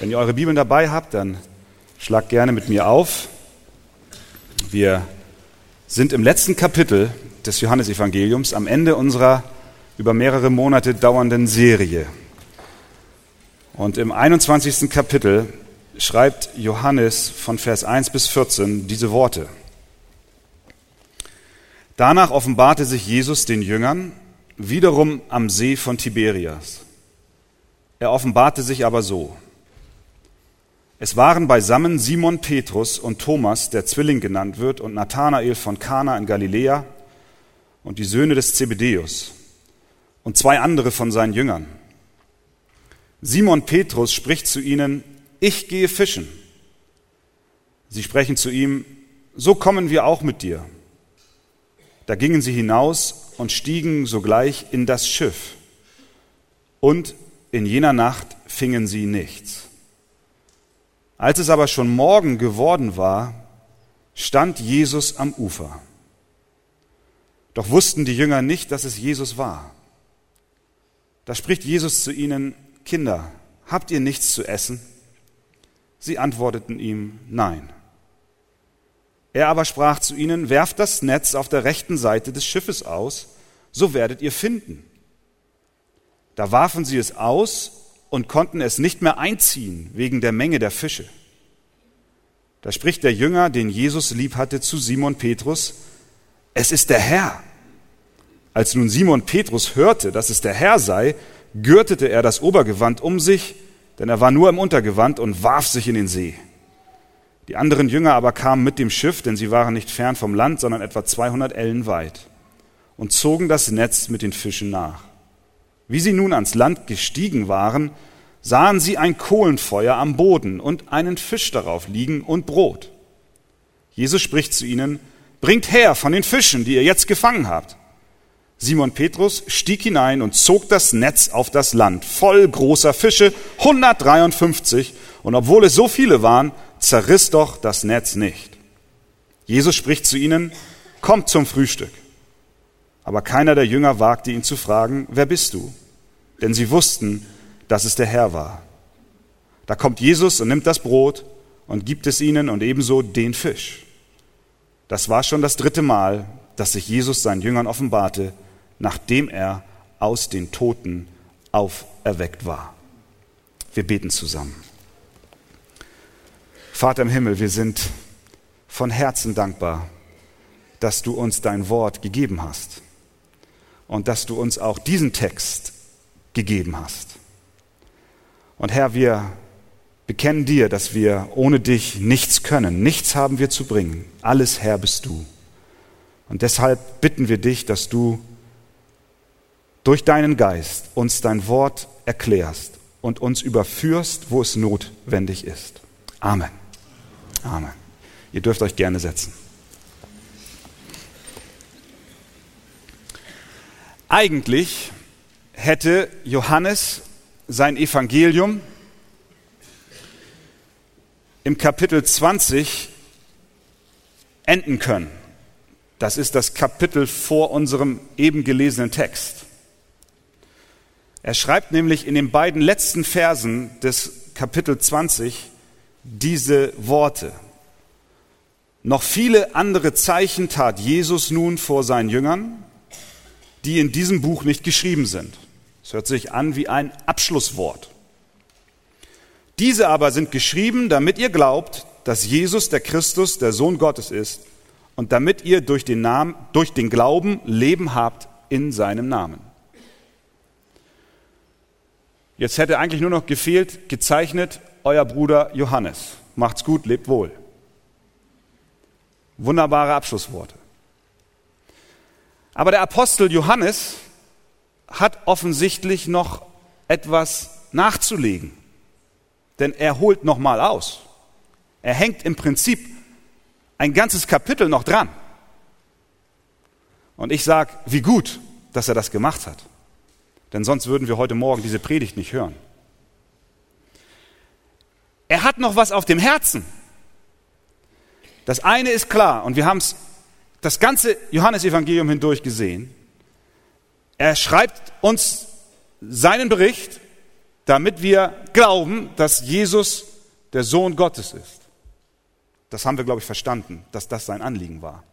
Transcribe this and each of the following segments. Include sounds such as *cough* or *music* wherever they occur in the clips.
Wenn ihr eure Bibeln dabei habt, dann schlagt gerne mit mir auf. Wir sind im letzten Kapitel des Johannesevangeliums am Ende unserer über mehrere Monate dauernden Serie. Und im 21. Kapitel schreibt Johannes von Vers 1 bis 14 diese Worte. Danach offenbarte sich Jesus den Jüngern wiederum am See von Tiberias. Er offenbarte sich aber so. Es waren beisammen Simon Petrus und Thomas, der Zwilling genannt wird, und Nathanael von Kana in Galiläa und die Söhne des Zebedeus und zwei andere von seinen Jüngern. Simon Petrus spricht zu ihnen, ich gehe fischen. Sie sprechen zu ihm, so kommen wir auch mit dir. Da gingen sie hinaus und stiegen sogleich in das Schiff. Und in jener Nacht fingen sie nichts. Als es aber schon Morgen geworden war, stand Jesus am Ufer. Doch wussten die Jünger nicht, dass es Jesus war. Da spricht Jesus zu ihnen, Kinder, habt ihr nichts zu essen? Sie antworteten ihm, nein. Er aber sprach zu ihnen, werft das Netz auf der rechten Seite des Schiffes aus, so werdet ihr finden. Da warfen sie es aus und konnten es nicht mehr einziehen wegen der Menge der Fische. Da spricht der Jünger, den Jesus lieb hatte, zu Simon Petrus, es ist der Herr. Als nun Simon Petrus hörte, dass es der Herr sei, gürtete er das Obergewand um sich, denn er war nur im Untergewand und warf sich in den See. Die anderen Jünger aber kamen mit dem Schiff, denn sie waren nicht fern vom Land, sondern etwa 200 Ellen weit, und zogen das Netz mit den Fischen nach. Wie sie nun ans Land gestiegen waren, sahen sie ein Kohlenfeuer am Boden und einen Fisch darauf liegen und Brot. Jesus spricht zu ihnen, bringt her von den Fischen, die ihr jetzt gefangen habt. Simon Petrus stieg hinein und zog das Netz auf das Land, voll großer Fische, 153, und obwohl es so viele waren, zerriss doch das Netz nicht. Jesus spricht zu ihnen, kommt zum Frühstück. Aber keiner der Jünger wagte ihn zu fragen, wer bist du? Denn sie wussten, dass es der Herr war. Da kommt Jesus und nimmt das Brot und gibt es ihnen und ebenso den Fisch. Das war schon das dritte Mal, dass sich Jesus seinen Jüngern offenbarte, nachdem er aus den Toten auferweckt war. Wir beten zusammen. Vater im Himmel, wir sind von Herzen dankbar, dass du uns dein Wort gegeben hast und dass du uns auch diesen Text gegeben hast. Und Herr, wir bekennen dir, dass wir ohne dich nichts können. Nichts haben wir zu bringen. Alles Herr bist du. Und deshalb bitten wir dich, dass du durch deinen Geist uns dein Wort erklärst und uns überführst, wo es notwendig ist. Amen. Amen. Ihr dürft euch gerne setzen. Eigentlich hätte Johannes sein Evangelium im Kapitel 20 enden können. Das ist das Kapitel vor unserem eben gelesenen Text. Er schreibt nämlich in den beiden letzten Versen des Kapitel 20 diese Worte. Noch viele andere Zeichen tat Jesus nun vor seinen Jüngern, die in diesem Buch nicht geschrieben sind. Es hört sich an wie ein Abschlusswort. Diese aber sind geschrieben, damit ihr glaubt, dass Jesus der Christus, der Sohn Gottes ist, und damit ihr durch den, Namen, durch den Glauben Leben habt in seinem Namen. Jetzt hätte eigentlich nur noch gefehlt, gezeichnet, euer Bruder Johannes. Macht's gut, lebt wohl. Wunderbare Abschlussworte. Aber der Apostel Johannes hat offensichtlich noch etwas nachzulegen. Denn er holt nochmal aus. Er hängt im Prinzip ein ganzes Kapitel noch dran. Und ich sage, wie gut, dass er das gemacht hat. Denn sonst würden wir heute Morgen diese Predigt nicht hören. Er hat noch was auf dem Herzen. Das eine ist klar, und wir haben es das ganze Johannesevangelium hindurch gesehen. Er schreibt uns seinen Bericht, damit wir glauben, dass Jesus der Sohn Gottes ist. Das haben wir, glaube ich, verstanden, dass das sein Anliegen war.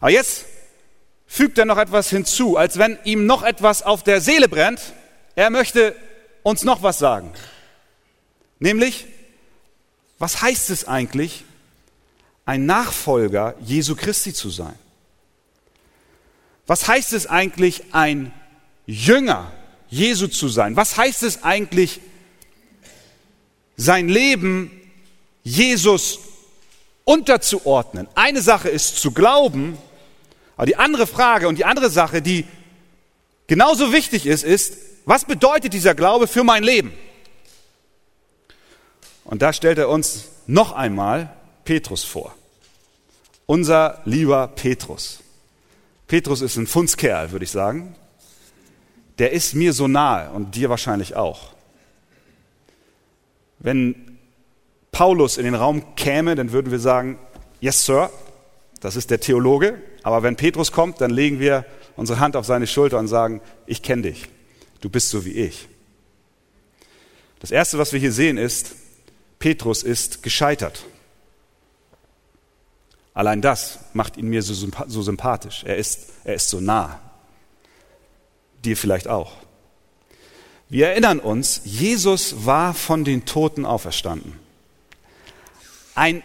Aber jetzt fügt er noch etwas hinzu, als wenn ihm noch etwas auf der Seele brennt. Er möchte uns noch was sagen. Nämlich, was heißt es eigentlich, ein Nachfolger Jesu Christi zu sein? Was heißt es eigentlich, ein Jünger Jesu zu sein? Was heißt es eigentlich, sein Leben Jesus unterzuordnen? Eine Sache ist zu glauben, aber die andere Frage und die andere Sache, die genauso wichtig ist, ist, was bedeutet dieser Glaube für mein Leben? Und da stellt er uns noch einmal Petrus vor. Unser lieber Petrus. Petrus ist ein Fundskerl, würde ich sagen. Der ist mir so nahe und dir wahrscheinlich auch. Wenn Paulus in den Raum käme, dann würden wir sagen, yes, Sir, das ist der Theologe. Aber wenn Petrus kommt, dann legen wir unsere Hand auf seine Schulter und sagen, ich kenne dich, du bist so wie ich. Das Erste, was wir hier sehen, ist, Petrus ist gescheitert. Allein das macht ihn mir so, so sympathisch. Er ist, er ist so nah. Dir vielleicht auch. Wir erinnern uns, Jesus war von den Toten auferstanden. Ein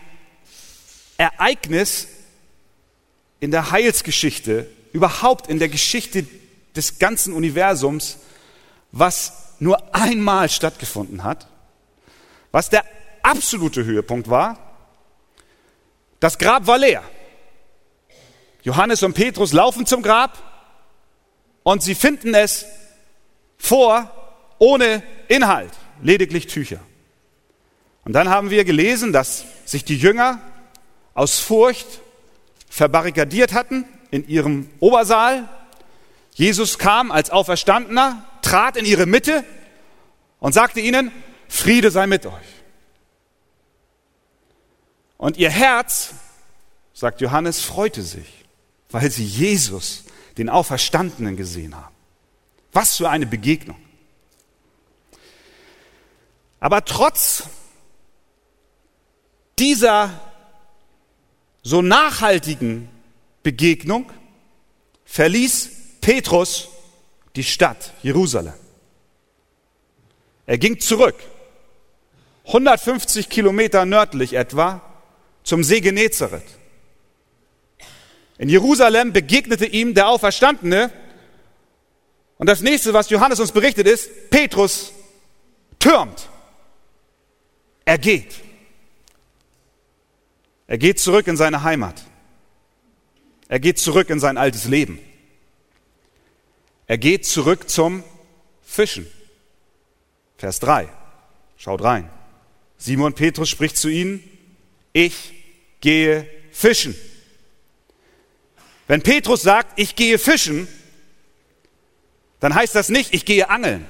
Ereignis in der Heilsgeschichte, überhaupt in der Geschichte des ganzen Universums, was nur einmal stattgefunden hat, was der absolute Höhepunkt war, das Grab war leer. Johannes und Petrus laufen zum Grab und sie finden es vor ohne Inhalt, lediglich Tücher. Und dann haben wir gelesen, dass sich die Jünger aus Furcht verbarrikadiert hatten in ihrem Obersaal. Jesus kam als Auferstandener, trat in ihre Mitte und sagte ihnen, Friede sei mit euch. Und ihr Herz, sagt Johannes, freute sich, weil sie Jesus, den Auferstandenen, gesehen haben. Was für eine Begegnung. Aber trotz dieser so nachhaltigen Begegnung verließ Petrus die Stadt Jerusalem. Er ging zurück, 150 Kilometer nördlich etwa, zum See Genezareth. In Jerusalem begegnete ihm der Auferstandene. Und das nächste, was Johannes uns berichtet, ist, Petrus türmt. Er geht. Er geht zurück in seine Heimat. Er geht zurück in sein altes Leben. Er geht zurück zum Fischen. Vers 3. Schaut rein. Simon Petrus spricht zu ihnen, ich gehe fischen. Wenn Petrus sagt, ich gehe fischen, dann heißt das nicht, ich gehe angeln.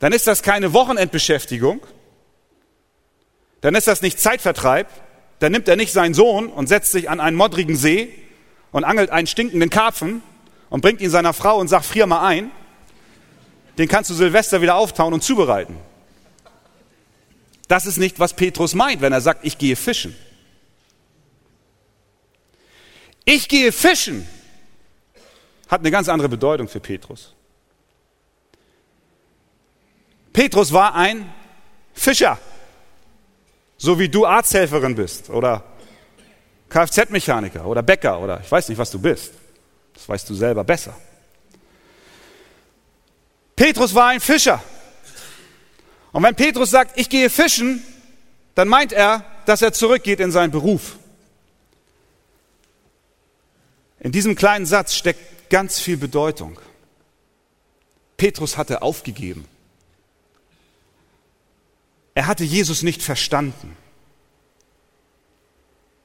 Dann ist das keine Wochenendbeschäftigung. Dann ist das nicht Zeitvertreib. Dann nimmt er nicht seinen Sohn und setzt sich an einen modrigen See und angelt einen stinkenden Karpfen und bringt ihn seiner Frau und sagt, frier mal ein. Den kannst du Silvester wieder auftauen und zubereiten. Das ist nicht, was Petrus meint, wenn er sagt, ich gehe fischen. Ich gehe fischen hat eine ganz andere Bedeutung für Petrus. Petrus war ein Fischer, so wie du Arzthelferin bist oder Kfz-Mechaniker oder Bäcker oder ich weiß nicht, was du bist. Das weißt du selber besser. Petrus war ein Fischer. Und wenn Petrus sagt, ich gehe fischen, dann meint er, dass er zurückgeht in seinen Beruf. In diesem kleinen Satz steckt ganz viel Bedeutung. Petrus hatte aufgegeben. Er hatte Jesus nicht verstanden.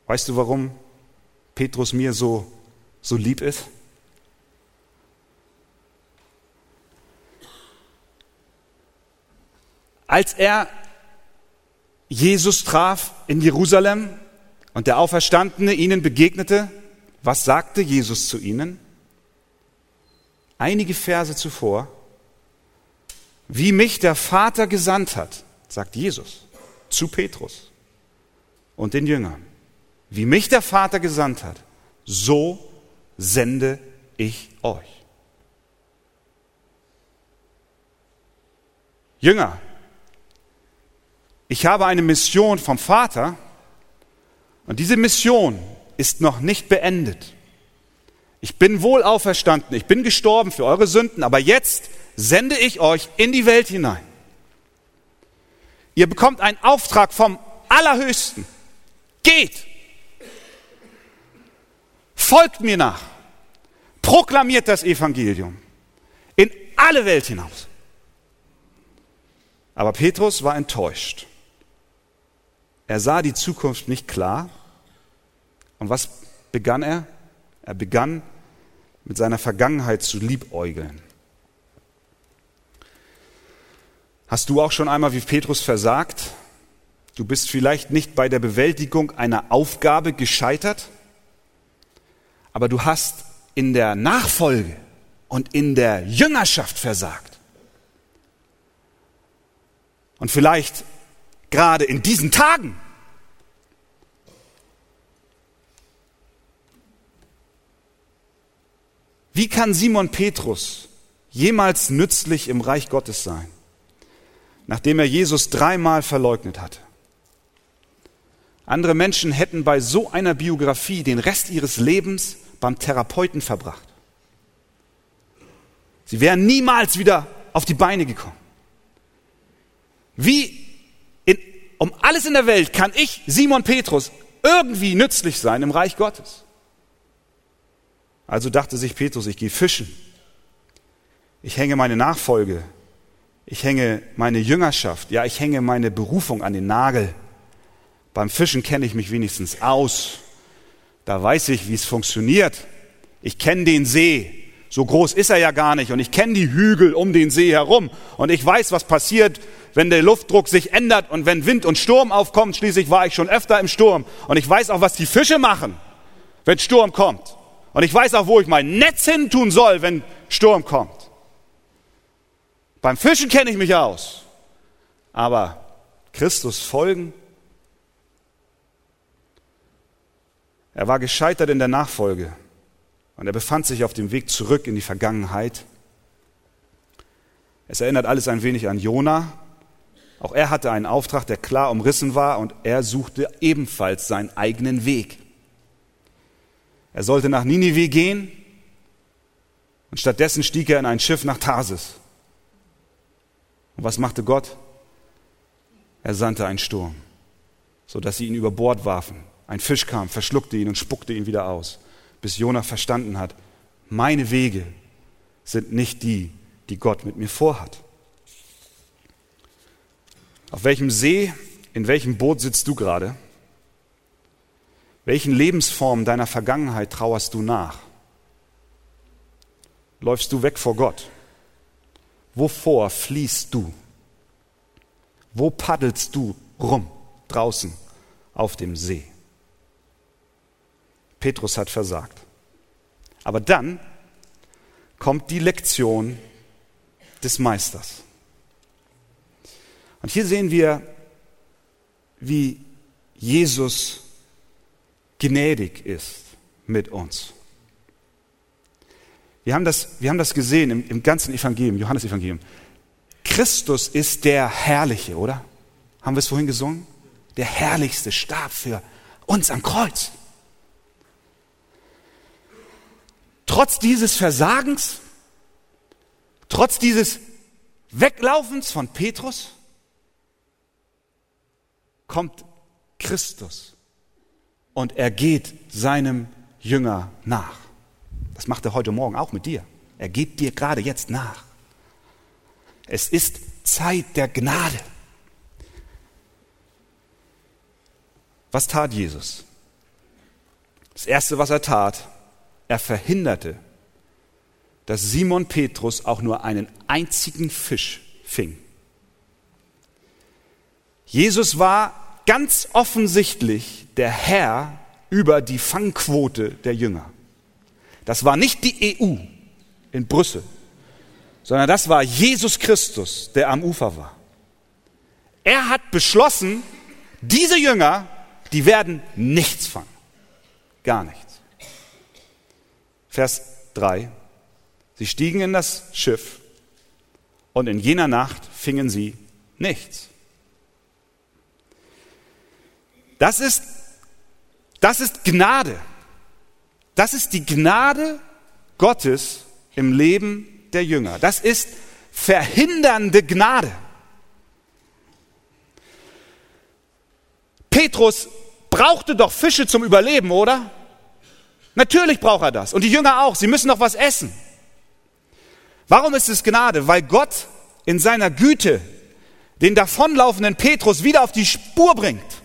Weißt du, warum Petrus mir so, so lieb ist? Als er Jesus traf in Jerusalem und der Auferstandene ihnen begegnete, was sagte Jesus zu ihnen? einige Verse zuvor, wie mich der Vater gesandt hat, sagt Jesus zu Petrus und den Jüngern. Wie mich der Vater gesandt hat, so sende ich euch. Jünger, ich habe eine Mission vom Vater und diese Mission ist noch nicht beendet. Ich bin wohl auferstanden, ich bin gestorben für eure Sünden, aber jetzt sende ich euch in die Welt hinein. Ihr bekommt einen Auftrag vom Allerhöchsten. Geht! Folgt mir nach. Proklamiert das Evangelium in alle Welt hinaus. Aber Petrus war enttäuscht. Er sah die Zukunft nicht klar. Und was begann er? Er begann mit seiner Vergangenheit zu liebäugeln. Hast du auch schon einmal wie Petrus versagt? Du bist vielleicht nicht bei der Bewältigung einer Aufgabe gescheitert, aber du hast in der Nachfolge und in der Jüngerschaft versagt. Und vielleicht gerade in diesen Tagen. Wie kann Simon Petrus jemals nützlich im Reich Gottes sein, nachdem er Jesus dreimal verleugnet hatte? Andere Menschen hätten bei so einer Biografie den Rest ihres Lebens beim Therapeuten verbracht. Sie wären niemals wieder auf die Beine gekommen. Wie um alles in der Welt kann ich, Simon Petrus, irgendwie nützlich sein im Reich Gottes? Also dachte sich Petrus, ich gehe fischen. Ich hänge meine Nachfolge. Ich hänge meine Jüngerschaft. Ja, ich hänge meine Berufung an den Nagel. Beim Fischen kenne ich mich wenigstens aus. Da weiß ich, wie es funktioniert. Ich kenne den See. So groß ist er ja gar nicht. Und ich kenne die Hügel um den See herum. Und ich weiß, was passiert, wenn der Luftdruck sich ändert und wenn Wind und Sturm aufkommt. Schließlich war ich schon öfter im Sturm. Und ich weiß auch, was die Fische machen, wenn Sturm kommt. Und ich weiß auch, wo ich mein Netz hin tun soll, wenn Sturm kommt. Beim Fischen kenne ich mich aus. Aber Christus folgen, Er war gescheitert in der Nachfolge und er befand sich auf dem Weg zurück in die Vergangenheit. Es erinnert alles ein wenig an Jona. Auch er hatte einen Auftrag, der klar umrissen war und er suchte ebenfalls seinen eigenen Weg. Er sollte nach Ninive gehen und stattdessen stieg er in ein Schiff nach Tarsis. Und was machte Gott? Er sandte einen Sturm, sodass sie ihn über Bord warfen ein Fisch kam, verschluckte ihn und spuckte ihn wieder aus, bis Jonah verstanden hat, meine Wege sind nicht die, die Gott mit mir vorhat. Auf welchem See, in welchem Boot sitzt du gerade? Welchen Lebensformen deiner Vergangenheit trauerst du nach? Läufst du weg vor Gott? Wovor fließt du? Wo paddelst du rum draußen auf dem See? Petrus hat versagt. Aber dann kommt die Lektion des Meisters. Und hier sehen wir, wie Jesus gnädig ist mit uns. Wir haben das, wir haben das gesehen im, im ganzen Evangelium, Johannes-Evangelium. Christus ist der Herrliche, oder? Haben wir es vorhin gesungen? Der Herrlichste starb für uns am Kreuz. Trotz dieses Versagens, trotz dieses Weglaufens von Petrus, kommt Christus und er geht seinem Jünger nach. Das macht er heute Morgen auch mit dir. Er geht dir gerade jetzt nach. Es ist Zeit der Gnade. Was tat Jesus? Das Erste, was er tat, er verhinderte, dass Simon Petrus auch nur einen einzigen Fisch fing. Jesus war ganz offensichtlich der Herr über die Fangquote der Jünger. Das war nicht die EU, in Brüssel, sondern das war Jesus Christus, der am Ufer war. Er hat beschlossen, diese Jünger, die werden nichts fangen. Gar nichts. Vers 3. Sie stiegen in das Schiff und in jener Nacht fingen sie nichts. Das ist, das ist Gnade. Das ist die Gnade Gottes im Leben der Jünger. Das ist verhindernde Gnade. Petrus brauchte doch Fische zum Überleben, oder? Natürlich braucht er das. Und die Jünger auch. Sie müssen doch was essen. Warum ist es Gnade? Weil Gott in seiner Güte den davonlaufenden Petrus wieder auf die Spur bringt.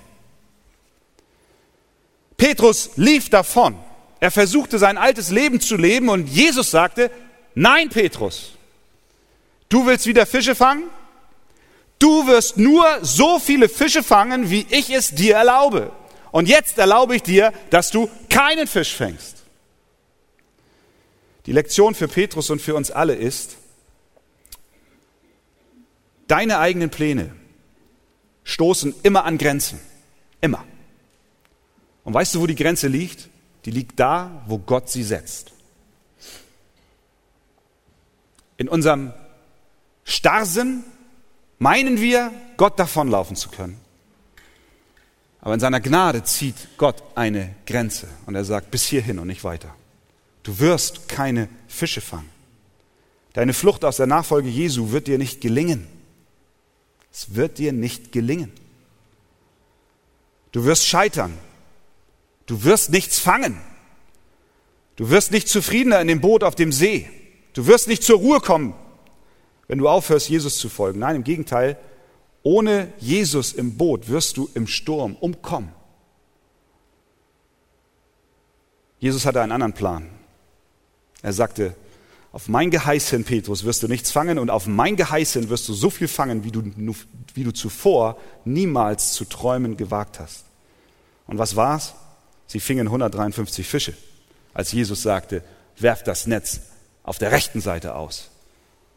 Petrus lief davon. Er versuchte sein altes Leben zu leben und Jesus sagte, nein Petrus, du willst wieder Fische fangen? Du wirst nur so viele Fische fangen, wie ich es dir erlaube. Und jetzt erlaube ich dir, dass du keinen Fisch fängst. Die Lektion für Petrus und für uns alle ist, deine eigenen Pläne stoßen immer an Grenzen. Immer. Und weißt du, wo die Grenze liegt? die liegt da, wo Gott sie setzt. In unserem Starrsinn meinen wir, Gott davonlaufen zu können. Aber in seiner Gnade zieht Gott eine Grenze und er sagt, bis hierhin und nicht weiter. Du wirst keine Fische fangen. Deine Flucht aus der Nachfolge Jesu wird dir nicht gelingen. Es wird dir nicht gelingen. Du wirst scheitern. Du wirst nichts fangen. Du wirst nicht zufriedener in dem Boot auf dem See. Du wirst nicht zur Ruhe kommen, wenn du aufhörst, Jesus zu folgen. Nein, im Gegenteil, ohne Jesus im Boot wirst du im Sturm umkommen. Jesus hatte einen anderen Plan. Er sagte, auf mein Geheiß hin, Petrus, wirst du nichts fangen und auf mein Geheiß hin wirst du so viel fangen, wie du, wie du zuvor niemals zu träumen gewagt hast. Und was war's? Sie fingen 153 Fische, als Jesus sagte, werft das Netz auf der rechten Seite aus.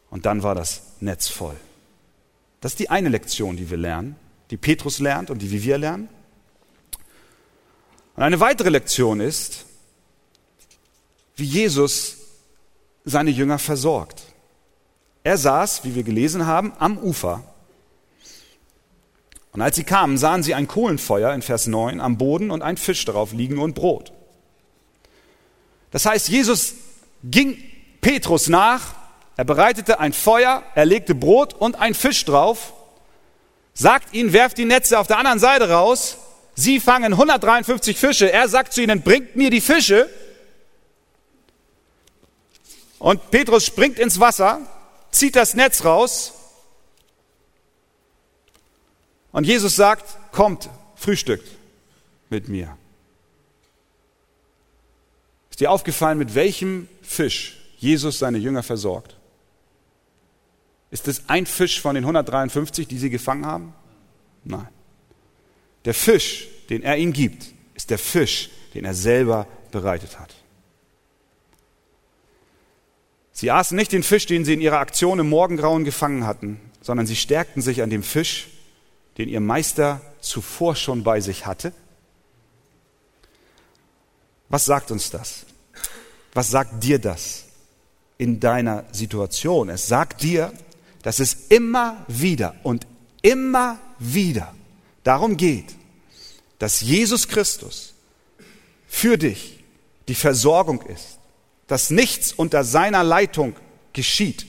Und dann war das Netz voll. Das ist die eine Lektion, die wir lernen, die Petrus lernt und die wir lernen. Und eine weitere Lektion ist, wie Jesus seine Jünger versorgt. Er saß, wie wir gelesen haben, am Ufer und als sie kamen, sahen sie ein Kohlenfeuer in Vers 9 am Boden und ein Fisch darauf liegen und Brot. Das heißt, Jesus ging Petrus nach, er bereitete ein Feuer, er legte Brot und ein Fisch drauf, sagt ihnen, werft die Netze auf der anderen Seite raus, sie fangen 153 Fische, er sagt zu ihnen, bringt mir die Fische. Und Petrus springt ins Wasser, zieht das Netz raus und Jesus sagt, kommt, frühstückt mit mir. Ist dir aufgefallen, mit welchem Fisch Jesus seine Jünger versorgt? Ist es ein Fisch von den 153, die sie gefangen haben? Nein. Der Fisch, den er ihnen gibt, ist der Fisch, den er selber bereitet hat. Sie aßen nicht den Fisch, den sie in ihrer Aktion im Morgengrauen gefangen hatten, sondern sie stärkten sich an dem Fisch, den ihr Meister zuvor schon bei sich hatte? Was sagt uns das? Was sagt dir das in deiner Situation? Es sagt dir, dass es immer wieder und immer wieder darum geht, dass Jesus Christus für dich die Versorgung ist, dass nichts unter seiner Leitung geschieht.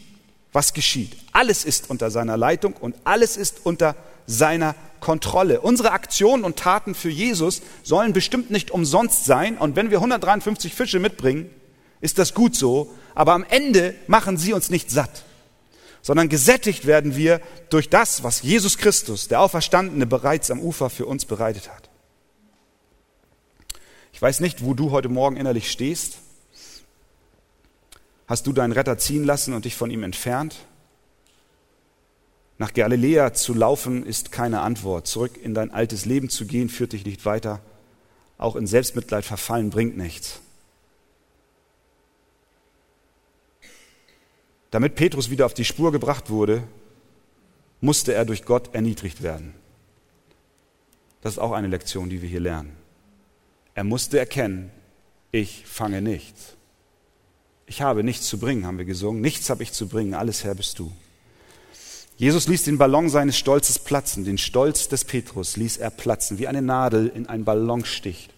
Was geschieht? Alles ist unter seiner Leitung und alles ist unter seiner Kontrolle. Unsere Aktionen und Taten für Jesus sollen bestimmt nicht umsonst sein. Und wenn wir 153 Fische mitbringen, ist das gut so. Aber am Ende machen sie uns nicht satt, sondern gesättigt werden wir durch das, was Jesus Christus, der Auferstandene, bereits am Ufer für uns bereitet hat. Ich weiß nicht, wo du heute Morgen innerlich stehst. Hast du deinen Retter ziehen lassen und dich von ihm entfernt? Nach Galiläa zu laufen ist keine Antwort. Zurück in dein altes Leben zu gehen führt dich nicht weiter. Auch in Selbstmitleid verfallen bringt nichts. Damit Petrus wieder auf die Spur gebracht wurde, musste er durch Gott erniedrigt werden. Das ist auch eine Lektion, die wir hier lernen. Er musste erkennen, ich fange nichts. Ich habe nichts zu bringen, haben wir gesungen. Nichts habe ich zu bringen, alles Herr bist du. Jesus ließ den Ballon seines Stolzes platzen, den Stolz des Petrus ließ er platzen, wie eine Nadel in einen Ballon sticht.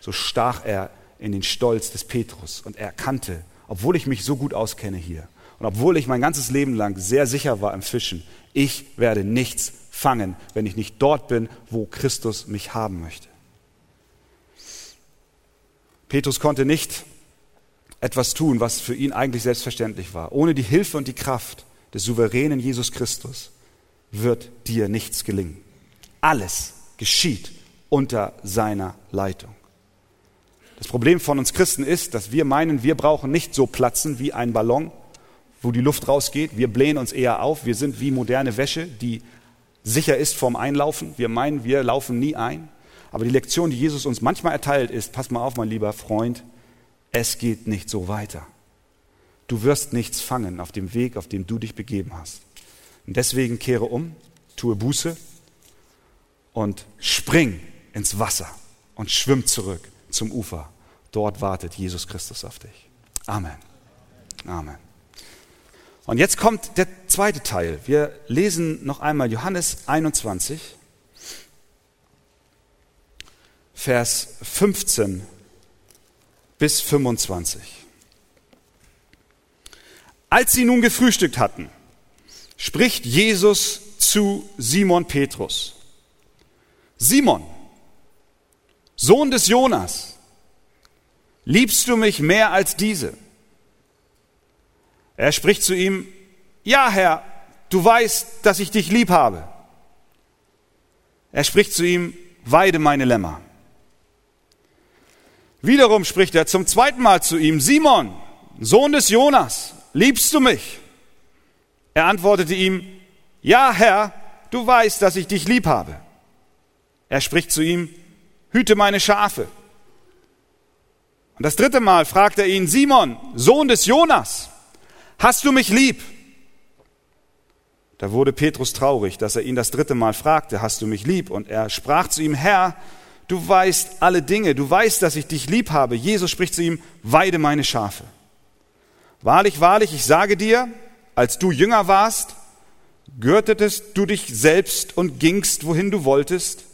So stach er in den Stolz des Petrus und er erkannte, obwohl ich mich so gut auskenne hier und obwohl ich mein ganzes Leben lang sehr sicher war im Fischen, ich werde nichts fangen, wenn ich nicht dort bin, wo Christus mich haben möchte. Petrus konnte nicht etwas tun, was für ihn eigentlich selbstverständlich war. Ohne die Hilfe und die Kraft des souveränen Jesus Christus wird dir nichts gelingen. Alles geschieht unter seiner Leitung. Das Problem von uns Christen ist, dass wir meinen, wir brauchen nicht so platzen wie ein Ballon, wo die Luft rausgeht. Wir blähen uns eher auf. Wir sind wie moderne Wäsche, die sicher ist vorm Einlaufen. Wir meinen, wir laufen nie ein. Aber die Lektion, die Jesus uns manchmal erteilt, ist, pass mal auf, mein lieber Freund, es geht nicht so weiter. Du wirst nichts fangen auf dem Weg, auf dem du dich begeben hast. Und deswegen kehre um, tue Buße und spring ins Wasser und schwimm zurück zum Ufer. Dort wartet Jesus Christus auf dich. Amen. Amen. Und jetzt kommt der zweite Teil. Wir lesen noch einmal Johannes 21, Vers 15 bis 25. Als sie nun gefrühstückt hatten, spricht Jesus zu Simon Petrus. Simon, Sohn des Jonas, liebst du mich mehr als diese? Er spricht zu ihm, ja Herr, du weißt, dass ich dich lieb habe. Er spricht zu ihm, weide meine Lämmer. Wiederum spricht er zum zweiten Mal zu ihm, Simon, Sohn des Jonas, liebst du mich? Er antwortete ihm, ja Herr, du weißt, dass ich dich lieb habe. Er spricht zu ihm, hüte meine Schafe. Und das dritte Mal fragt er ihn, Simon, Sohn des Jonas, hast du mich lieb? Da wurde Petrus traurig, dass er ihn das dritte Mal fragte, hast du mich lieb? Und er sprach zu ihm, Herr, du weißt alle Dinge, du weißt, dass ich dich lieb habe. Jesus spricht zu ihm, weide meine Schafe. Wahrlich, wahrlich, ich sage dir, als du jünger warst, gürtetest du dich selbst und gingst, wohin du wolltest.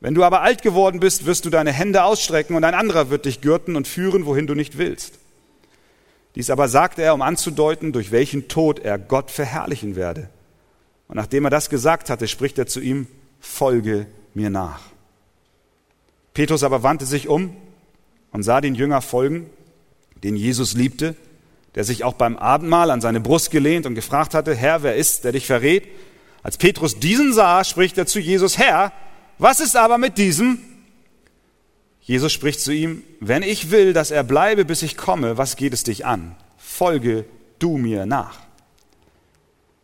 Wenn du aber alt geworden bist, wirst du deine Hände ausstrecken und ein anderer wird dich gürten und führen, wohin du nicht willst. Dies aber sagte er, um anzudeuten, durch welchen Tod er Gott verherrlichen werde. Und nachdem er das gesagt hatte, spricht er zu ihm, folge mir nach. Petrus aber wandte sich um und sah den Jünger folgen, den Jesus liebte, der sich auch beim Abendmahl an seine Brust gelehnt und gefragt hatte, Herr, wer ist, der dich verrät? Als Petrus diesen sah, spricht er zu Jesus, Herr, was ist aber mit diesem? Jesus spricht zu ihm, wenn ich will, dass er bleibe, bis ich komme, was geht es dich an? Folge du mir nach.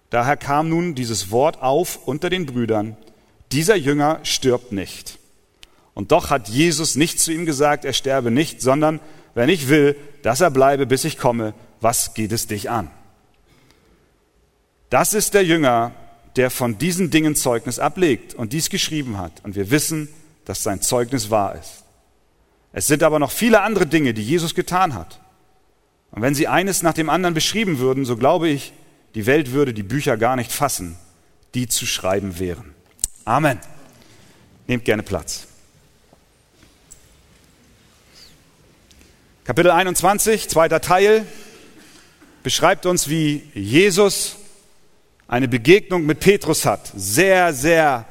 Daher kam nun dieses Wort auf unter den Brüdern, dieser Jünger stirbt nicht. Und doch hat Jesus nicht zu ihm gesagt, er sterbe nicht, sondern wenn ich will, dass er bleibe, bis ich komme, was geht es dich an? Das ist der Jünger, der von diesen Dingen Zeugnis ablegt und dies geschrieben hat. Und wir wissen, dass sein Zeugnis wahr ist. Es sind aber noch viele andere Dinge, die Jesus getan hat. Und wenn sie eines nach dem anderen beschrieben würden, so glaube ich, die Welt würde die Bücher gar nicht fassen, die zu schreiben wären. Amen. Nehmt gerne Platz. Kapitel 21, zweiter Teil, beschreibt uns, wie Jesus eine Begegnung mit Petrus hat. Sehr, sehr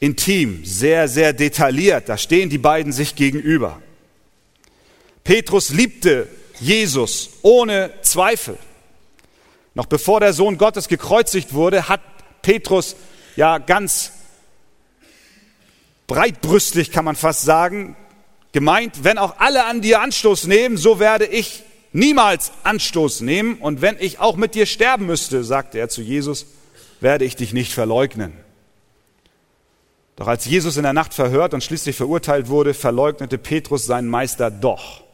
intim, sehr, sehr detailliert. Da stehen die beiden sich gegenüber. Petrus liebte Jesus ohne Zweifel. Noch bevor der Sohn Gottes gekreuzigt wurde, hat Petrus ja ganz breitbrüstig, kann man fast sagen, gemeint, wenn auch alle an dir Anstoß nehmen, so werde ich niemals Anstoß nehmen. Und wenn ich auch mit dir sterben müsste, sagte er zu Jesus, werde ich dich nicht verleugnen. Doch als Jesus in der Nacht verhört und schließlich verurteilt wurde, verleugnete Petrus seinen Meister doch.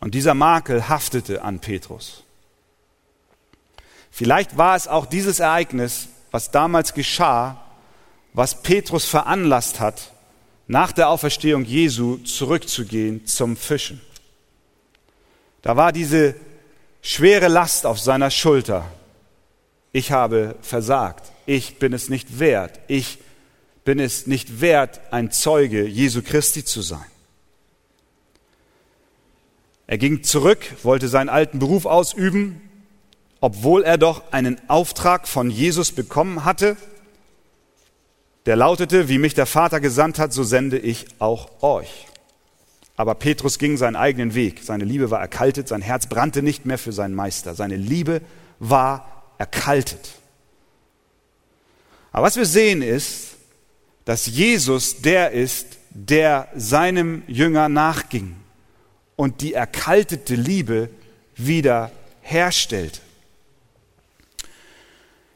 Und dieser Makel haftete an Petrus. Vielleicht war es auch dieses Ereignis, was damals geschah, was Petrus veranlasst hat, nach der Auferstehung Jesu zurückzugehen zum Fischen. Da war diese schwere Last auf seiner Schulter. Ich habe versagt. Ich bin es nicht wert. Ich bin es nicht wert, ein Zeuge Jesu Christi zu sein. Er ging zurück, wollte seinen alten Beruf ausüben, obwohl er doch einen Auftrag von Jesus bekommen hatte, der lautete, wie mich der Vater gesandt hat, so sende ich auch euch. Aber Petrus ging seinen eigenen Weg. Seine Liebe war erkaltet, sein Herz brannte nicht mehr für seinen Meister. Seine Liebe war erkaltet. Aber was wir sehen ist, dass Jesus der ist, der seinem Jünger nachging und die erkaltete Liebe wieder herstellte.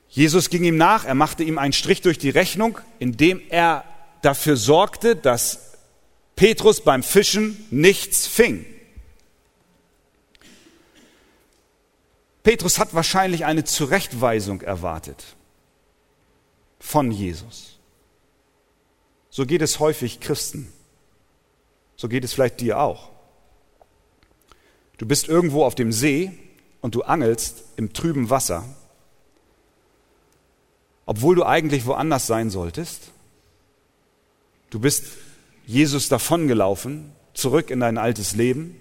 Jesus ging ihm nach, er machte ihm einen Strich durch die Rechnung, indem er dafür sorgte, dass Petrus beim Fischen nichts fing. Petrus hat wahrscheinlich eine Zurechtweisung erwartet von Jesus. So geht es häufig Christen. So geht es vielleicht dir auch. Du bist irgendwo auf dem See und du angelst im trüben Wasser obwohl du eigentlich woanders sein solltest. Du bist Jesus davongelaufen, zurück in dein altes Leben,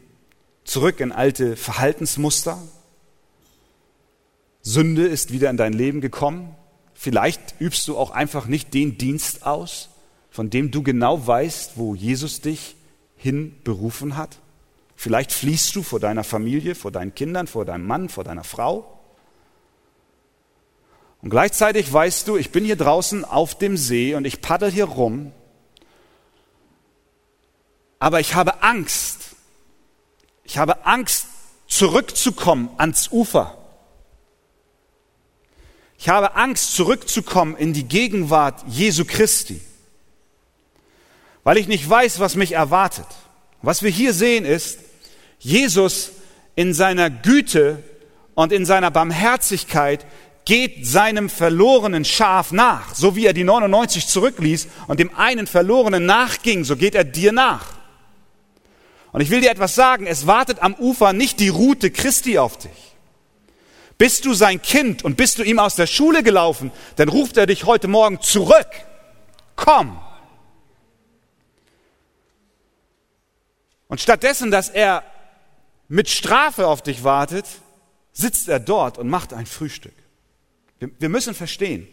zurück in alte Verhaltensmuster. Sünde ist wieder in dein Leben gekommen. Vielleicht übst du auch einfach nicht den Dienst aus, von dem du genau weißt, wo Jesus dich hin berufen hat. Vielleicht fliehst du vor deiner Familie, vor deinen Kindern, vor deinem Mann, vor deiner Frau. Und gleichzeitig weißt du, ich bin hier draußen auf dem See und ich paddel hier rum, aber ich habe Angst. Ich habe Angst, zurückzukommen ans Ufer. Ich habe Angst, zurückzukommen in die Gegenwart Jesu Christi, weil ich nicht weiß, was mich erwartet. Was wir hier sehen ist, Jesus in seiner Güte und in seiner Barmherzigkeit geht seinem verlorenen Schaf nach, so wie er die 99 zurückließ und dem einen verlorenen nachging, so geht er dir nach. Und ich will dir etwas sagen, es wartet am Ufer nicht die Route Christi auf dich. Bist du sein Kind und bist du ihm aus der Schule gelaufen, dann ruft er dich heute Morgen zurück. Komm. Und stattdessen, dass er mit Strafe auf dich wartet, sitzt er dort und macht ein Frühstück. Wir, wir müssen verstehen,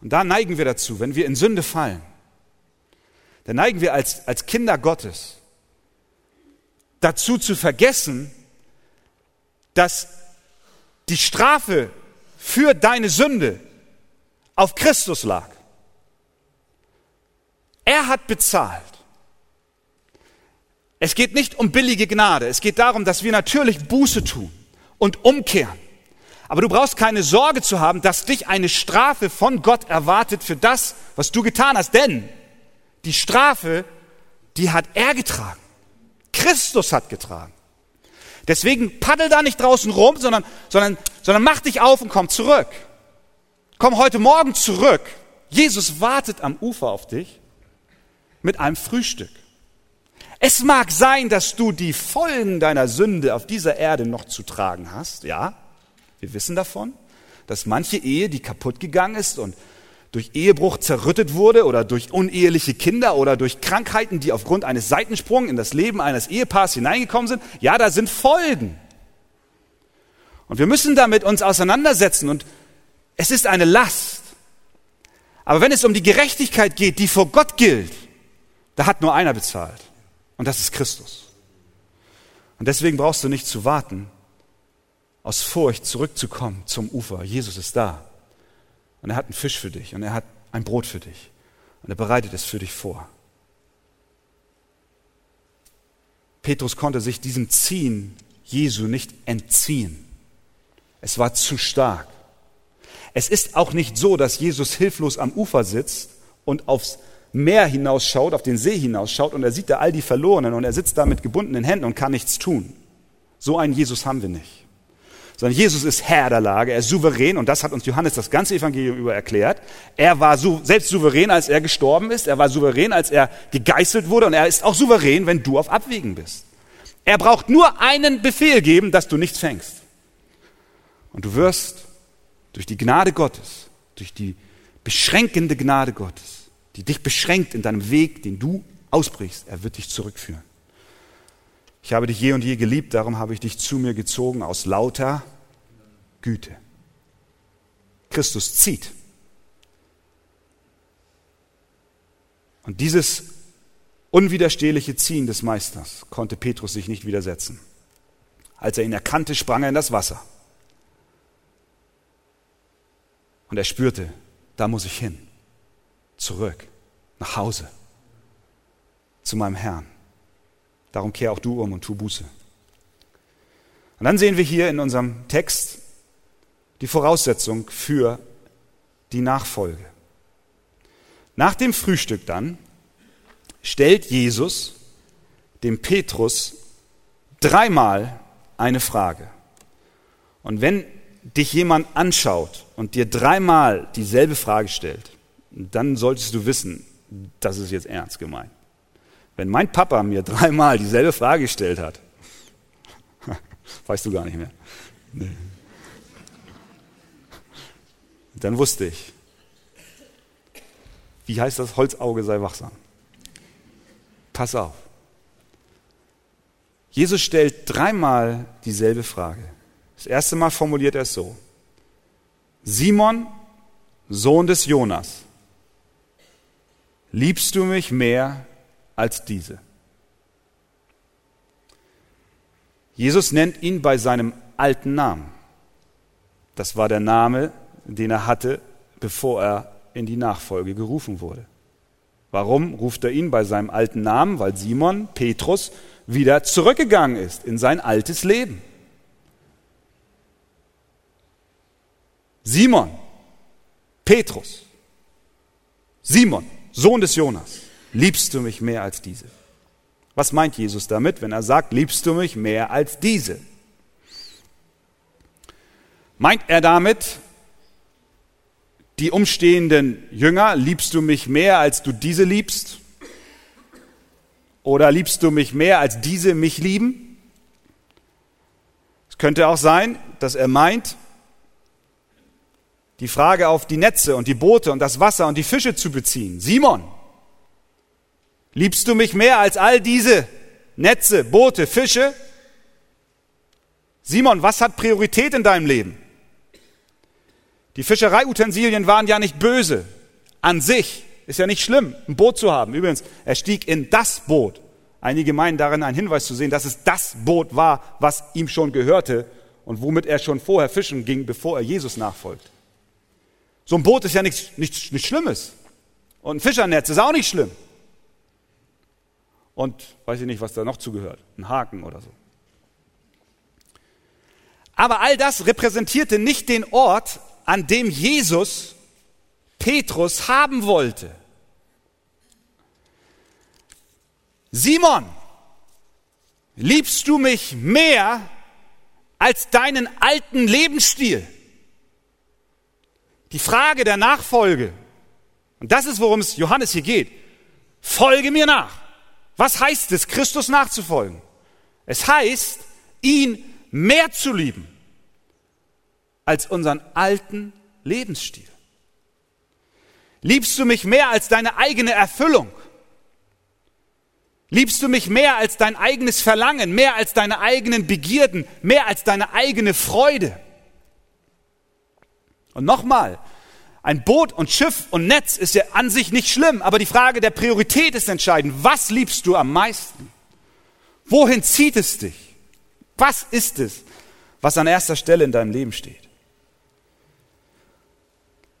und da neigen wir dazu, wenn wir in Sünde fallen, dann neigen wir als, als Kinder Gottes dazu zu vergessen, dass die Strafe für deine Sünde auf Christus lag. Er hat bezahlt. Es geht nicht um billige Gnade. Es geht darum, dass wir natürlich Buße tun und umkehren. Aber du brauchst keine Sorge zu haben, dass dich eine Strafe von Gott erwartet für das, was du getan hast. Denn die Strafe, die hat er getragen. Christus hat getragen. Deswegen paddel da nicht draußen rum, sondern, sondern, sondern mach dich auf und komm zurück. Komm heute Morgen zurück. Jesus wartet am Ufer auf dich mit einem Frühstück. Es mag sein, dass du die Folgen deiner Sünde auf dieser Erde noch zu tragen hast, ja. Wir wissen davon, dass manche Ehe, die kaputt gegangen ist und durch Ehebruch zerrüttet wurde oder durch uneheliche Kinder oder durch Krankheiten, die aufgrund eines Seitensprungs in das Leben eines Ehepaars hineingekommen sind, ja, da sind Folgen. Und wir müssen damit uns auseinandersetzen und es ist eine Last. Aber wenn es um die Gerechtigkeit geht, die vor Gott gilt, da hat nur einer bezahlt. Und das ist Christus. Und deswegen brauchst du nicht zu warten, aus Furcht zurückzukommen zum Ufer. Jesus ist da. Und er hat einen Fisch für dich und er hat ein Brot für dich. Und er bereitet es für dich vor. Petrus konnte sich diesem Ziehen Jesu nicht entziehen. Es war zu stark. Es ist auch nicht so, dass Jesus hilflos am Ufer sitzt und aufs Meer hinausschaut, auf den See hinausschaut und er sieht da all die Verlorenen und er sitzt da mit gebundenen Händen und kann nichts tun. So einen Jesus haben wir nicht. Sondern Jesus ist Herr der Lage, er ist souverän und das hat uns Johannes das ganze Evangelium über erklärt. Er war selbst souverän, als er gestorben ist, er war souverän, als er gegeißelt wurde und er ist auch souverän, wenn du auf Abwägen bist. Er braucht nur einen Befehl geben, dass du nichts fängst. Und du wirst durch die Gnade Gottes, durch die beschränkende Gnade Gottes, die dich beschränkt in deinem Weg, den du ausbrichst. Er wird dich zurückführen. Ich habe dich je und je geliebt, darum habe ich dich zu mir gezogen aus lauter Güte. Christus zieht. Und dieses unwiderstehliche Ziehen des Meisters konnte Petrus sich nicht widersetzen. Als er ihn erkannte, sprang er in das Wasser. Und er spürte, da muss ich hin zurück, nach Hause, zu meinem Herrn. Darum kehr auch du um und tu Buße. Und dann sehen wir hier in unserem Text die Voraussetzung für die Nachfolge. Nach dem Frühstück dann stellt Jesus dem Petrus dreimal eine Frage. Und wenn dich jemand anschaut und dir dreimal dieselbe Frage stellt, dann solltest du wissen, das ist jetzt ernst gemeint. Wenn mein Papa mir dreimal dieselbe Frage gestellt hat, *laughs* weißt du gar nicht mehr, nee. dann wusste ich, wie heißt das, Holzauge sei wachsam. Pass auf. Jesus stellt dreimal dieselbe Frage. Das erste Mal formuliert er es so. Simon, Sohn des Jonas, liebst du mich mehr als diese? Jesus nennt ihn bei seinem alten Namen. Das war der Name, den er hatte, bevor er in die Nachfolge gerufen wurde. Warum ruft er ihn bei seinem alten Namen? Weil Simon, Petrus, wieder zurückgegangen ist in sein altes Leben. Simon, Petrus, Simon, Sohn des Jonas, liebst du mich mehr als diese? Was meint Jesus damit, wenn er sagt, liebst du mich mehr als diese? Meint er damit, die umstehenden Jünger, liebst du mich mehr als du diese liebst? Oder liebst du mich mehr als diese mich lieben? Es könnte auch sein, dass er meint, die Frage auf die Netze und die Boote und das Wasser und die Fische zu beziehen. Simon, liebst du mich mehr als all diese Netze, Boote, Fische? Simon, was hat Priorität in deinem Leben? Die Fischereiutensilien waren ja nicht böse an sich. Ist ja nicht schlimm, ein Boot zu haben. Übrigens, er stieg in das Boot. Einige meinen darin einen Hinweis zu sehen, dass es das Boot war, was ihm schon gehörte und womit er schon vorher fischen ging, bevor er Jesus nachfolgt. So ein Boot ist ja nichts, nichts, nichts Schlimmes. Und ein Fischernetz ist auch nicht schlimm. Und weiß ich nicht, was da noch zugehört. Ein Haken oder so. Aber all das repräsentierte nicht den Ort, an dem Jesus Petrus haben wollte. Simon, liebst du mich mehr als deinen alten Lebensstil? Die Frage der Nachfolge. Und das ist, worum es Johannes hier geht. Folge mir nach. Was heißt es, Christus nachzufolgen? Es heißt, ihn mehr zu lieben als unseren alten Lebensstil. Liebst du mich mehr als deine eigene Erfüllung? Liebst du mich mehr als dein eigenes Verlangen, mehr als deine eigenen Begierden, mehr als deine eigene Freude? Und nochmal, ein Boot und Schiff und Netz ist ja an sich nicht schlimm, aber die Frage der Priorität ist entscheidend. Was liebst du am meisten? Wohin zieht es dich? Was ist es, was an erster Stelle in deinem Leben steht?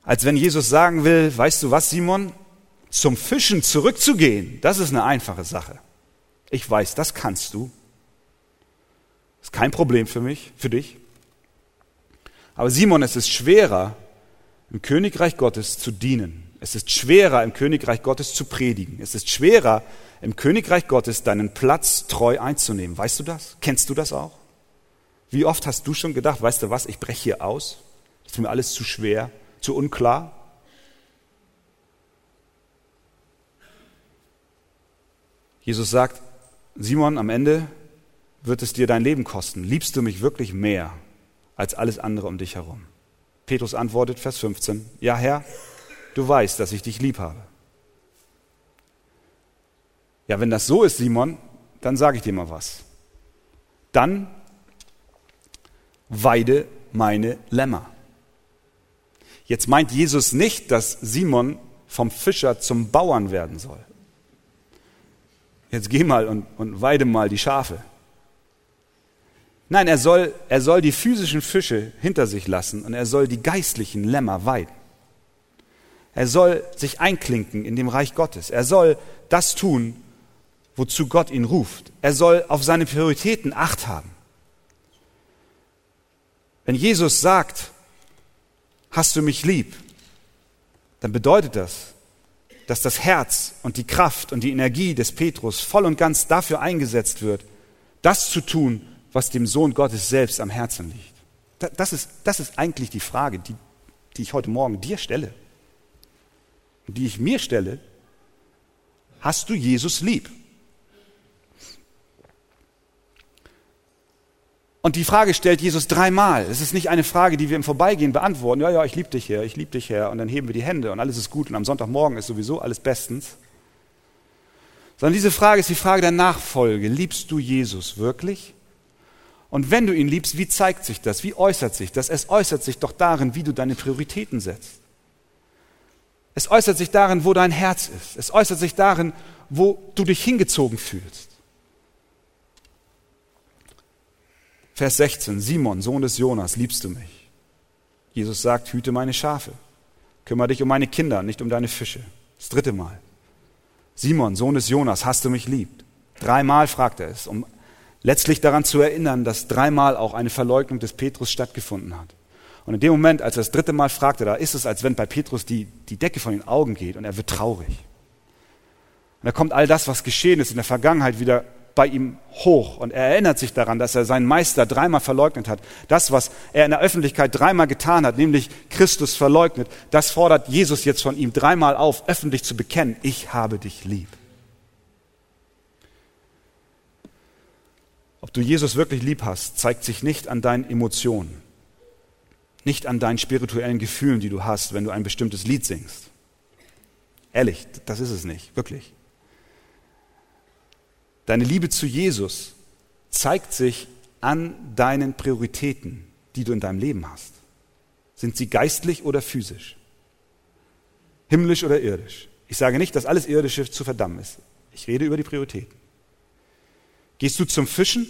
Als wenn Jesus sagen will, weißt du was, Simon, zum Fischen zurückzugehen, das ist eine einfache Sache. Ich weiß, das kannst du. Ist kein Problem für mich, für dich. Aber Simon, es ist schwerer, im Königreich Gottes zu dienen. Es ist schwerer, im Königreich Gottes zu predigen. Es ist schwerer, im Königreich Gottes deinen Platz treu einzunehmen. Weißt du das? Kennst du das auch? Wie oft hast du schon gedacht, weißt du was, ich breche hier aus? Ist mir alles zu schwer, zu unklar. Jesus sagt, Simon, am Ende wird es dir dein Leben kosten. Liebst du mich wirklich mehr als alles andere um dich herum? Petrus antwortet, Vers 15, ja Herr, du weißt, dass ich dich lieb habe. Ja, wenn das so ist, Simon, dann sage ich dir mal was. Dann weide meine Lämmer. Jetzt meint Jesus nicht, dass Simon vom Fischer zum Bauern werden soll. Jetzt geh mal und, und weide mal die Schafe. Nein, er soll, er soll die physischen Fische hinter sich lassen und er soll die geistlichen Lämmer weiden. Er soll sich einklinken in dem Reich Gottes. Er soll das tun, wozu Gott ihn ruft. Er soll auf seine Prioritäten acht haben. Wenn Jesus sagt, hast du mich lieb, dann bedeutet das, dass das Herz und die Kraft und die Energie des Petrus voll und ganz dafür eingesetzt wird, das zu tun, was dem Sohn Gottes selbst am Herzen liegt. Das ist, das ist eigentlich die Frage, die, die ich heute Morgen dir stelle die ich mir stelle. Hast du Jesus lieb? Und die Frage stellt Jesus dreimal. Es ist nicht eine Frage, die wir im Vorbeigehen beantworten. Ja, ja, ich liebe dich, Herr, ich liebe dich, Herr. Und dann heben wir die Hände und alles ist gut und am Sonntagmorgen ist sowieso alles bestens. Sondern diese Frage ist die Frage der Nachfolge. Liebst du Jesus wirklich? Und wenn du ihn liebst, wie zeigt sich das? Wie äußert sich das? Es äußert sich doch darin, wie du deine Prioritäten setzt. Es äußert sich darin, wo dein Herz ist. Es äußert sich darin, wo du dich hingezogen fühlst. Vers 16, Simon, Sohn des Jonas, liebst du mich? Jesus sagt, hüte meine Schafe, kümmere dich um meine Kinder, nicht um deine Fische. Das dritte Mal. Simon, Sohn des Jonas, hast du mich liebt? Dreimal fragt er es, um letztlich daran zu erinnern, dass dreimal auch eine Verleugnung des Petrus stattgefunden hat. Und in dem Moment, als er das dritte Mal fragte, da ist es, als wenn bei Petrus die, die Decke von den Augen geht und er wird traurig. Und da kommt all das, was geschehen ist in der Vergangenheit, wieder bei ihm hoch und er erinnert sich daran, dass er seinen Meister dreimal verleugnet hat. Das, was er in der Öffentlichkeit dreimal getan hat, nämlich Christus verleugnet, das fordert Jesus jetzt von ihm dreimal auf, öffentlich zu bekennen, ich habe dich lieb. Du Jesus wirklich lieb hast, zeigt sich nicht an deinen Emotionen, nicht an deinen spirituellen Gefühlen, die du hast, wenn du ein bestimmtes Lied singst. Ehrlich, das ist es nicht, wirklich. Deine Liebe zu Jesus zeigt sich an deinen Prioritäten, die du in deinem Leben hast. Sind sie geistlich oder physisch? Himmlisch oder irdisch? Ich sage nicht, dass alles Irdische zu verdammen ist. Ich rede über die Prioritäten. Gehst du zum Fischen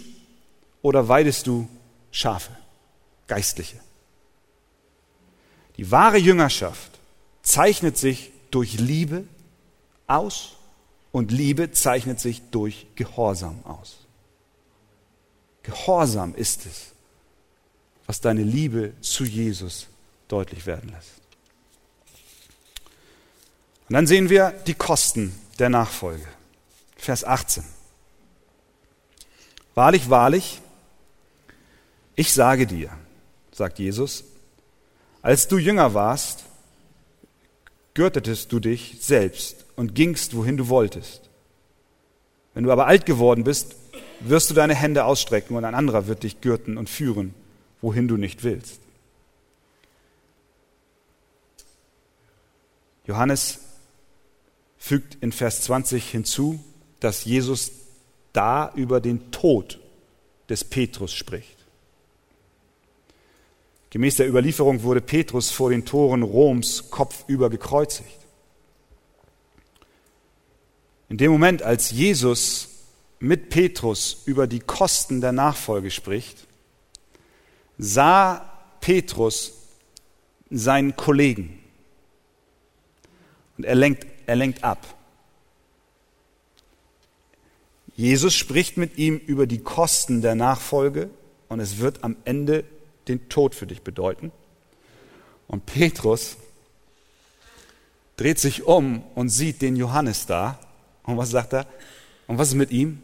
oder weidest du Schafe, geistliche? Die wahre Jüngerschaft zeichnet sich durch Liebe aus und Liebe zeichnet sich durch Gehorsam aus. Gehorsam ist es, was deine Liebe zu Jesus deutlich werden lässt. Und dann sehen wir die Kosten der Nachfolge. Vers 18. Wahrlich, wahrlich, ich sage dir, sagt Jesus, als du jünger warst, gürtetest du dich selbst und gingst, wohin du wolltest. Wenn du aber alt geworden bist, wirst du deine Hände ausstrecken und ein anderer wird dich gürten und führen, wohin du nicht willst. Johannes fügt in Vers 20 hinzu, dass Jesus da über den Tod des Petrus spricht. Gemäß der Überlieferung wurde Petrus vor den Toren Roms kopfüber gekreuzigt. In dem Moment, als Jesus mit Petrus über die Kosten der Nachfolge spricht, sah Petrus seinen Kollegen und er lenkt, er lenkt ab. Jesus spricht mit ihm über die Kosten der Nachfolge und es wird am Ende den Tod für dich bedeuten. Und Petrus dreht sich um und sieht den Johannes da. Und was sagt er? Und was ist mit ihm?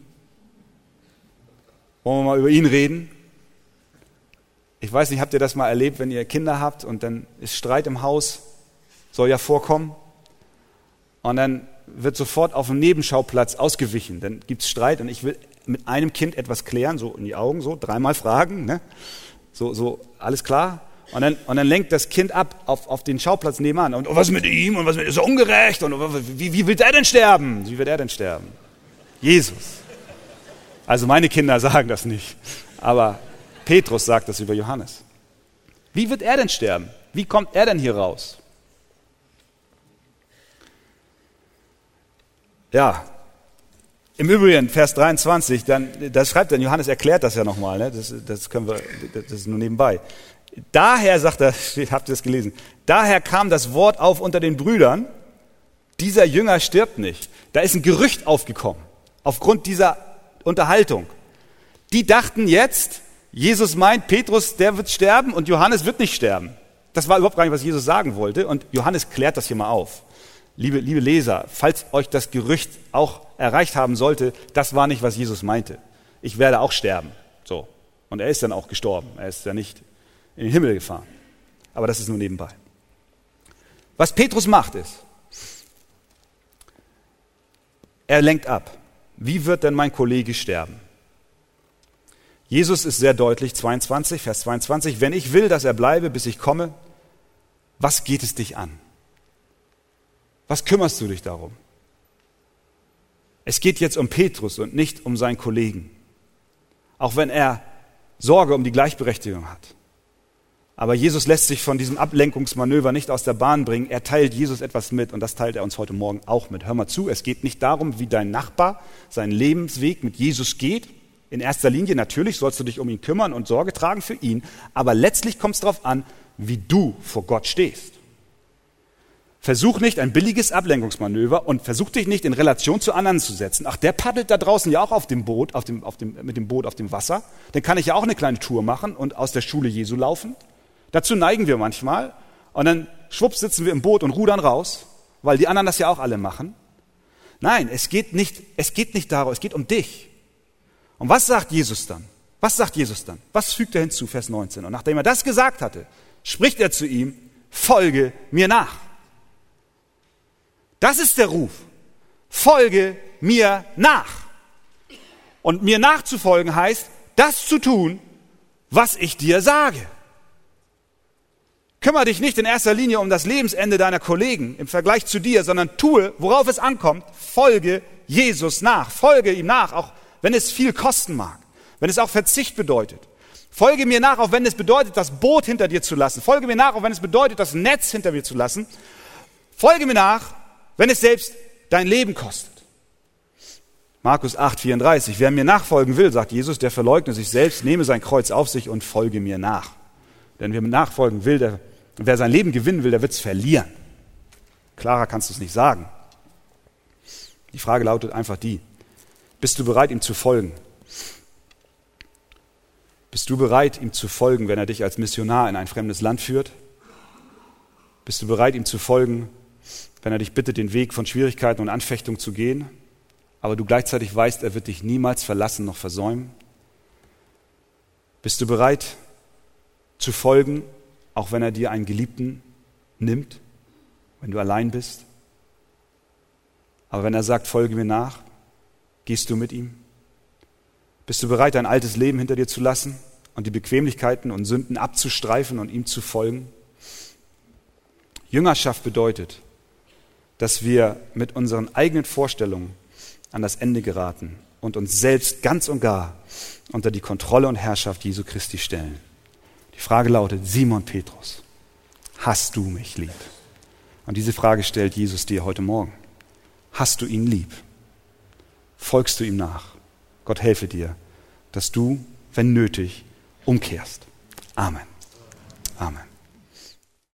Wollen wir mal über ihn reden? Ich weiß nicht, habt ihr das mal erlebt, wenn ihr Kinder habt und dann ist Streit im Haus? Soll ja vorkommen. Und dann wird sofort auf dem Nebenschauplatz ausgewichen. Dann gibt es Streit und ich will mit einem Kind etwas klären, so in die Augen, so dreimal fragen, ne? So, so alles klar. Und dann, und dann lenkt das Kind ab auf, auf den Schauplatz nebenan. Und, was mit ihm? Und was mit, ist er ungerecht? Und wie, wie wird er denn sterben? Wie wird er denn sterben? Jesus. Also meine Kinder *laughs* sagen das nicht. Aber Petrus sagt das über Johannes. Wie wird er denn sterben? Wie kommt er denn hier raus? Ja, im Übrigen, Vers 23, dann, das schreibt dann, Johannes erklärt das ja nochmal, ne? das, das können wir, das ist nur nebenbei. Daher, sagt er, *laughs* habt ihr das gelesen, daher kam das Wort auf unter den Brüdern, dieser Jünger stirbt nicht. Da ist ein Gerücht aufgekommen, aufgrund dieser Unterhaltung. Die dachten jetzt, Jesus meint, Petrus, der wird sterben und Johannes wird nicht sterben. Das war überhaupt gar nicht, was Jesus sagen wollte. Und Johannes klärt das hier mal auf liebe, liebe Leser, falls euch das Gerücht auch erreicht haben sollte, das war nicht, was Jesus meinte. Ich werde auch sterben. So. Und er ist dann auch gestorben. Er ist ja nicht in den Himmel gefahren. Aber das ist nur nebenbei. Was Petrus macht ist, er lenkt ab. Wie wird denn mein Kollege sterben? Jesus ist sehr deutlich, 22, Vers 22, wenn ich will, dass er bleibe, bis ich komme, was geht es dich an? Was kümmerst du dich darum? Es geht jetzt um Petrus und nicht um seinen Kollegen. Auch wenn er Sorge um die Gleichberechtigung hat. Aber Jesus lässt sich von diesem Ablenkungsmanöver nicht aus der Bahn bringen. Er teilt Jesus etwas mit und das teilt er uns heute Morgen auch mit. Hör mal zu, es geht nicht darum, wie dein Nachbar seinen Lebensweg mit Jesus geht. In erster Linie natürlich sollst du dich um ihn kümmern und Sorge tragen für ihn. Aber letztlich kommt es darauf an, wie du vor Gott stehst. Versuch nicht ein billiges Ablenkungsmanöver und versuch dich nicht in Relation zu anderen zu setzen. Ach, der paddelt da draußen ja auch auf dem Boot, auf dem, auf dem, mit dem Boot auf dem Wasser. Dann kann ich ja auch eine kleine Tour machen und aus der Schule Jesu laufen. Dazu neigen wir manchmal und dann schwupps sitzen wir im Boot und rudern raus, weil die anderen das ja auch alle machen. Nein, es geht nicht, es geht nicht darum, es geht um dich. Und was sagt Jesus dann? Was sagt Jesus dann? Was fügt er hinzu, Vers 19? Und nachdem er das gesagt hatte, spricht er zu ihm, folge mir nach. Das ist der Ruf. Folge mir nach. Und mir nachzufolgen heißt, das zu tun, was ich dir sage. Kümmer dich nicht in erster Linie um das Lebensende deiner Kollegen im Vergleich zu dir, sondern tue, worauf es ankommt, folge Jesus nach. Folge ihm nach, auch wenn es viel kosten mag, wenn es auch Verzicht bedeutet. Folge mir nach, auch wenn es bedeutet, das Boot hinter dir zu lassen. Folge mir nach, auch wenn es bedeutet, das Netz hinter mir zu lassen. Folge mir nach, wenn es selbst dein Leben kostet. Markus 8, 34. Wer mir nachfolgen will, sagt Jesus, der verleugne sich selbst, nehme sein Kreuz auf sich und folge mir nach. Denn wer mir nachfolgen will, der, wer sein Leben gewinnen will, der wird es verlieren. Klarer kannst du es nicht sagen. Die Frage lautet einfach die, bist du bereit, ihm zu folgen? Bist du bereit, ihm zu folgen, wenn er dich als Missionar in ein fremdes Land führt? Bist du bereit, ihm zu folgen, wenn er dich bittet, den Weg von Schwierigkeiten und Anfechtung zu gehen, aber du gleichzeitig weißt, er wird dich niemals verlassen noch versäumen? Bist du bereit zu folgen, auch wenn er dir einen Geliebten nimmt, wenn du allein bist? Aber wenn er sagt, folge mir nach, gehst du mit ihm? Bist du bereit, dein altes Leben hinter dir zu lassen und die Bequemlichkeiten und Sünden abzustreifen und ihm zu folgen? Jüngerschaft bedeutet, dass wir mit unseren eigenen Vorstellungen an das Ende geraten und uns selbst ganz und gar unter die Kontrolle und Herrschaft Jesu Christi stellen. Die Frage lautet, Simon Petrus, hast du mich lieb? Und diese Frage stellt Jesus dir heute Morgen. Hast du ihn lieb? Folgst du ihm nach? Gott helfe dir, dass du, wenn nötig, umkehrst. Amen. Amen.